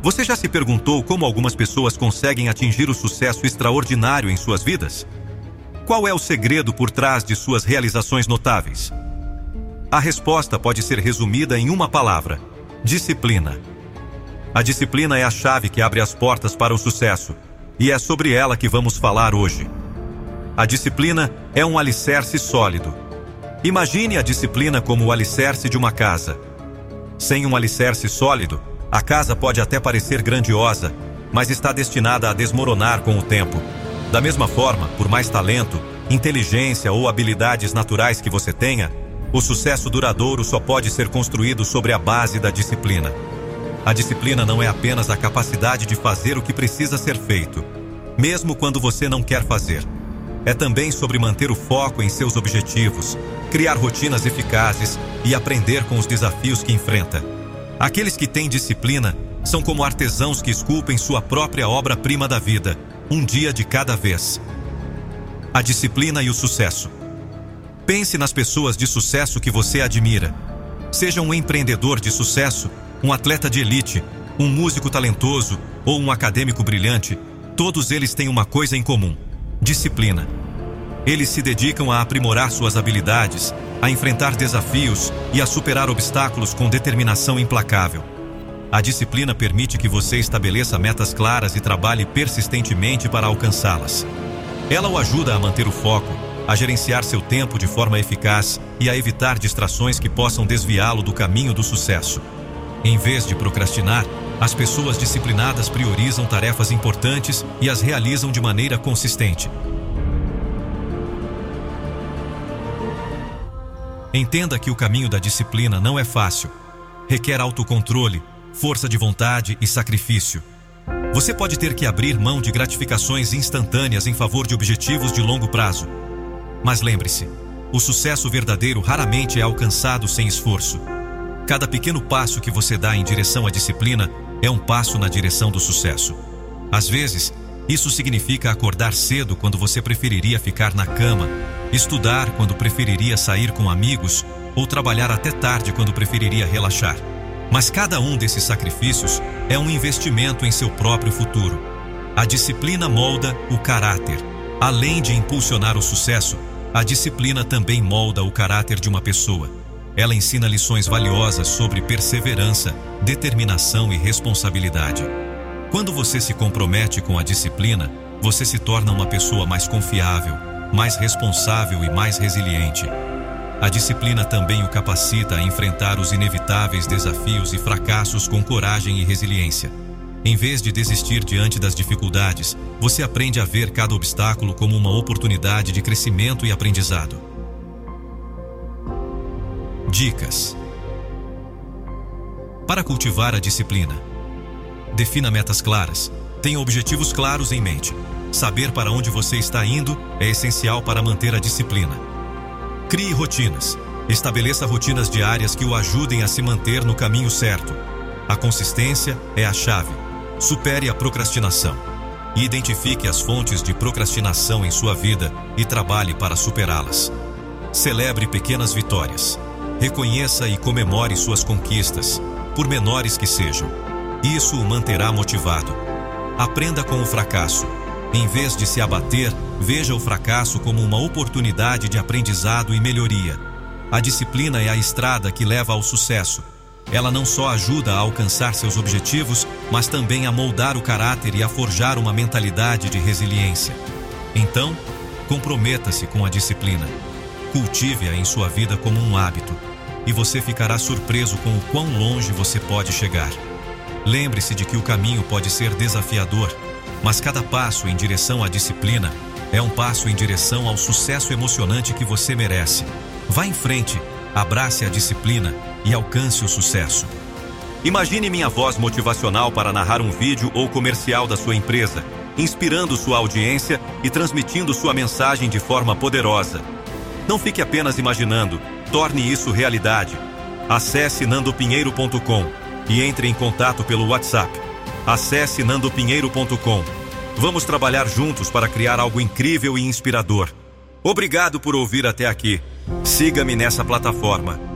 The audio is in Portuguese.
Você já se perguntou como algumas pessoas conseguem atingir o sucesso extraordinário em suas vidas? Qual é o segredo por trás de suas realizações notáveis? A resposta pode ser resumida em uma palavra: disciplina. A disciplina é a chave que abre as portas para o sucesso, e é sobre ela que vamos falar hoje. A disciplina é um alicerce sólido. Imagine a disciplina como o alicerce de uma casa. Sem um alicerce sólido, a casa pode até parecer grandiosa, mas está destinada a desmoronar com o tempo. Da mesma forma, por mais talento, inteligência ou habilidades naturais que você tenha, o sucesso duradouro só pode ser construído sobre a base da disciplina. A disciplina não é apenas a capacidade de fazer o que precisa ser feito, mesmo quando você não quer fazer. É também sobre manter o foco em seus objetivos, criar rotinas eficazes e aprender com os desafios que enfrenta. Aqueles que têm disciplina são como artesãos que esculpem sua própria obra-prima da vida, um dia de cada vez. A disciplina e o sucesso. Pense nas pessoas de sucesso que você admira. Seja um empreendedor de sucesso um atleta de elite, um músico talentoso ou um acadêmico brilhante, todos eles têm uma coisa em comum: disciplina. Eles se dedicam a aprimorar suas habilidades, a enfrentar desafios e a superar obstáculos com determinação implacável. A disciplina permite que você estabeleça metas claras e trabalhe persistentemente para alcançá-las. Ela o ajuda a manter o foco, a gerenciar seu tempo de forma eficaz e a evitar distrações que possam desviá-lo do caminho do sucesso. Em vez de procrastinar, as pessoas disciplinadas priorizam tarefas importantes e as realizam de maneira consistente. Entenda que o caminho da disciplina não é fácil. Requer autocontrole, força de vontade e sacrifício. Você pode ter que abrir mão de gratificações instantâneas em favor de objetivos de longo prazo. Mas lembre-se, o sucesso verdadeiro raramente é alcançado sem esforço. Cada pequeno passo que você dá em direção à disciplina é um passo na direção do sucesso. Às vezes, isso significa acordar cedo quando você preferiria ficar na cama, estudar quando preferiria sair com amigos ou trabalhar até tarde quando preferiria relaxar. Mas cada um desses sacrifícios é um investimento em seu próprio futuro. A disciplina molda o caráter. Além de impulsionar o sucesso, a disciplina também molda o caráter de uma pessoa. Ela ensina lições valiosas sobre perseverança, determinação e responsabilidade. Quando você se compromete com a disciplina, você se torna uma pessoa mais confiável, mais responsável e mais resiliente. A disciplina também o capacita a enfrentar os inevitáveis desafios e fracassos com coragem e resiliência. Em vez de desistir diante das dificuldades, você aprende a ver cada obstáculo como uma oportunidade de crescimento e aprendizado. Dicas: Para cultivar a disciplina, defina metas claras, tenha objetivos claros em mente. Saber para onde você está indo é essencial para manter a disciplina. Crie rotinas. Estabeleça rotinas diárias que o ajudem a se manter no caminho certo. A consistência é a chave. Supere a procrastinação. Identifique as fontes de procrastinação em sua vida e trabalhe para superá-las. Celebre pequenas vitórias. Reconheça e comemore suas conquistas, por menores que sejam. Isso o manterá motivado. Aprenda com o fracasso. Em vez de se abater, veja o fracasso como uma oportunidade de aprendizado e melhoria. A disciplina é a estrada que leva ao sucesso. Ela não só ajuda a alcançar seus objetivos, mas também a moldar o caráter e a forjar uma mentalidade de resiliência. Então, comprometa-se com a disciplina. Cultive-a em sua vida como um hábito e você ficará surpreso com o quão longe você pode chegar. Lembre-se de que o caminho pode ser desafiador, mas cada passo em direção à disciplina é um passo em direção ao sucesso emocionante que você merece. Vá em frente, abrace a disciplina e alcance o sucesso. Imagine minha voz motivacional para narrar um vídeo ou comercial da sua empresa, inspirando sua audiência e transmitindo sua mensagem de forma poderosa. Não fique apenas imaginando, Torne isso realidade. Acesse nandopinheiro.com e entre em contato pelo WhatsApp. Acesse nandopinheiro.com. Vamos trabalhar juntos para criar algo incrível e inspirador. Obrigado por ouvir até aqui. Siga-me nessa plataforma